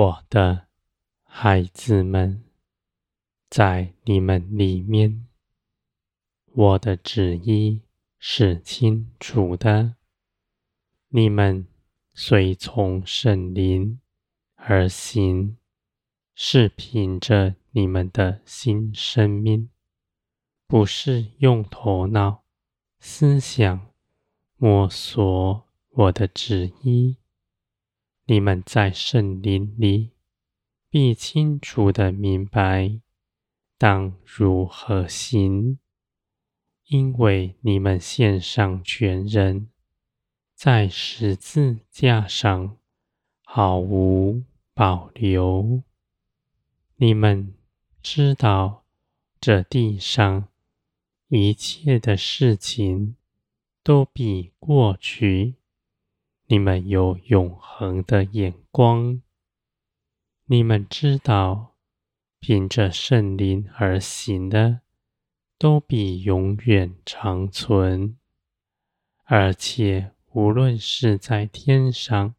我的孩子们，在你们里面，我的旨意是清楚的。你们随从圣灵而行，是凭着你们的新生命，不是用头脑思想摸索我的旨意。你们在圣林里，必清楚地明白当如何行，因为你们献上全人，在十字架上毫无保留。你们知道，这地上一切的事情都必过去。你们有永恒的眼光，你们知道，凭着圣灵而行的，都必永远长存。而且，无论是在天上，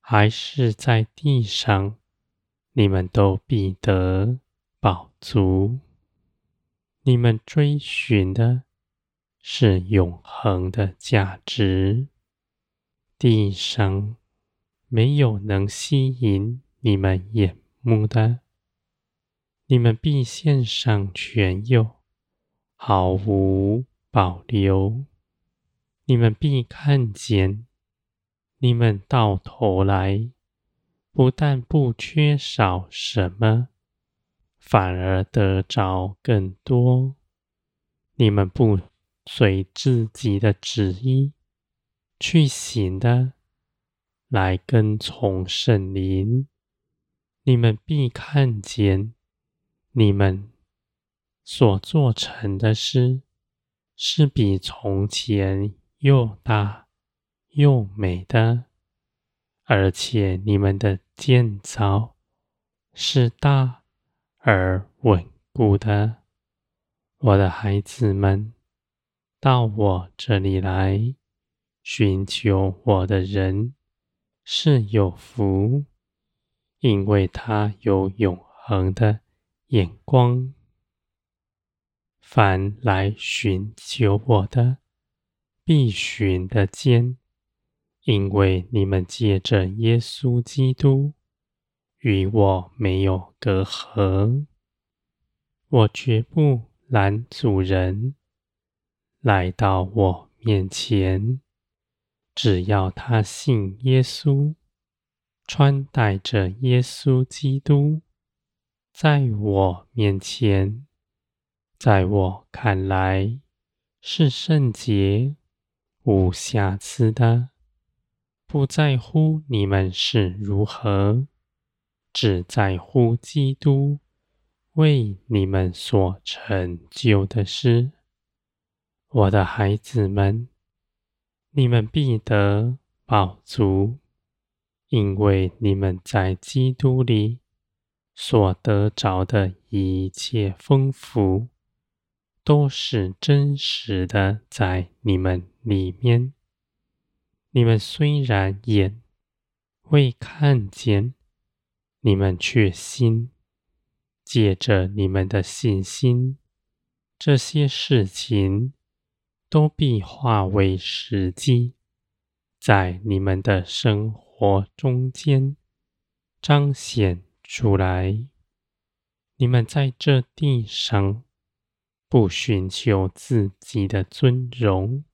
还是在地上，你们都必得饱足。你们追寻的是永恒的价值。地上没有能吸引你们眼目的，你们必献上全有，毫无保留。你们必看见，你们到头来不但不缺少什么，反而得着更多。你们不随自己的旨意。去行的，来跟从圣灵，你们必看见，你们所做成的事，是比从前又大又美的，而且你们的建造是大而稳固的。我的孩子们，到我这里来。寻求我的人是有福，因为他有永恒的眼光。凡来寻求我的，必寻得见，因为你们借着耶稣基督与我没有隔阂。我绝不拦阻人来到我面前。只要他信耶稣，穿戴着耶稣基督，在我面前，在我看来是圣洁、无瑕疵的，不在乎你们是如何，只在乎基督为你们所成就的事。我的孩子们。你们必得饱足，因为你们在基督里所得着的一切丰富，都是真实的在你们里面。你们虽然眼未看见，你们却心，借着你们的信心，这些事情。都必化为实际，在你们的生活中间彰显出来。你们在这地上不寻求自己的尊荣，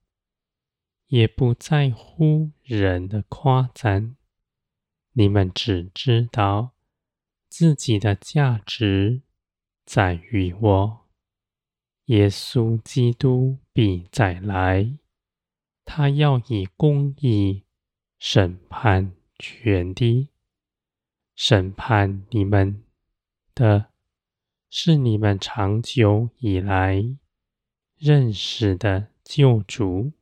也不在乎人的夸赞，你们只知道自己的价值在于我。耶稣基督必再来，他要以公义审判全地。审判你们的，是你们长久以来认识的救主，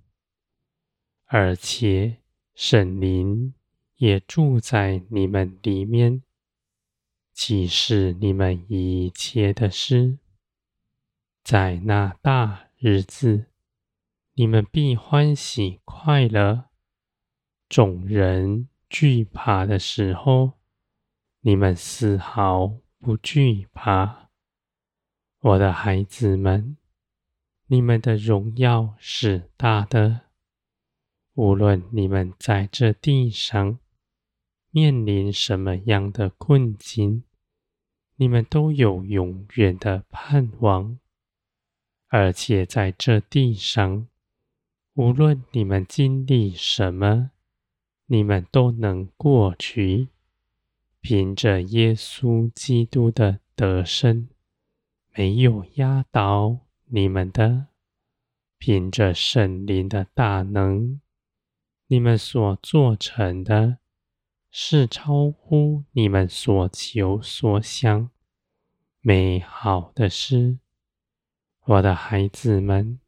而且圣灵也住在你们里面，启示你们一切的事。在那大日子，你们必欢喜快乐；众人惧怕的时候，你们丝毫不惧怕。我的孩子们，你们的荣耀是大的。无论你们在这地上面临什么样的困境，你们都有永远的盼望。而且在这地上，无论你们经历什么，你们都能过去。凭着耶稣基督的得胜，没有压倒你们的；凭着圣灵的大能，你们所做成的，是超乎你们所求所想美好的事。我的孩子们，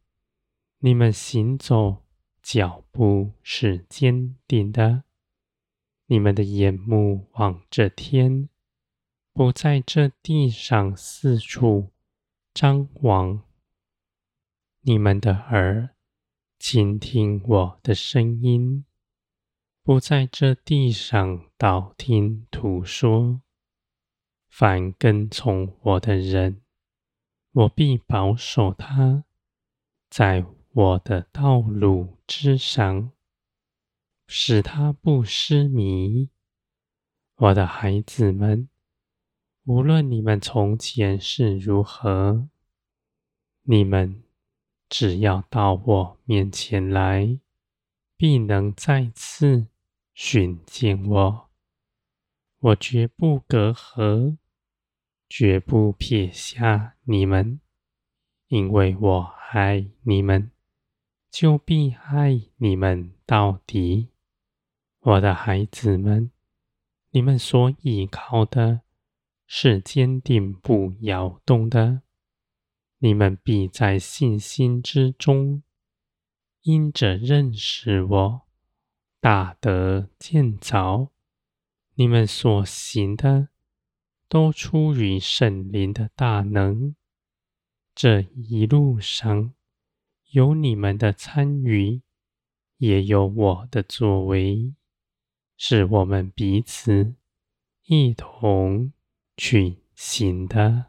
你们行走脚步是坚定的。你们的眼目望着天，不在这地上四处张望；你们的耳倾听我的声音，不在这地上道听途说。凡跟从我的人，我必保守他，在我的道路之上。使他不失迷，我的孩子们，无论你们从前是如何，你们只要到我面前来，必能再次寻见我。我绝不隔阂，绝不撇下你们，因为我爱你们，就必爱你们到底。我的孩子们，你们所依靠的是坚定不摇动的。你们必在信心之中，因着认识我，大得建造。你们所行的，都出于圣灵的大能。这一路上，有你们的参与，也有我的作为。是我们彼此一同去行的。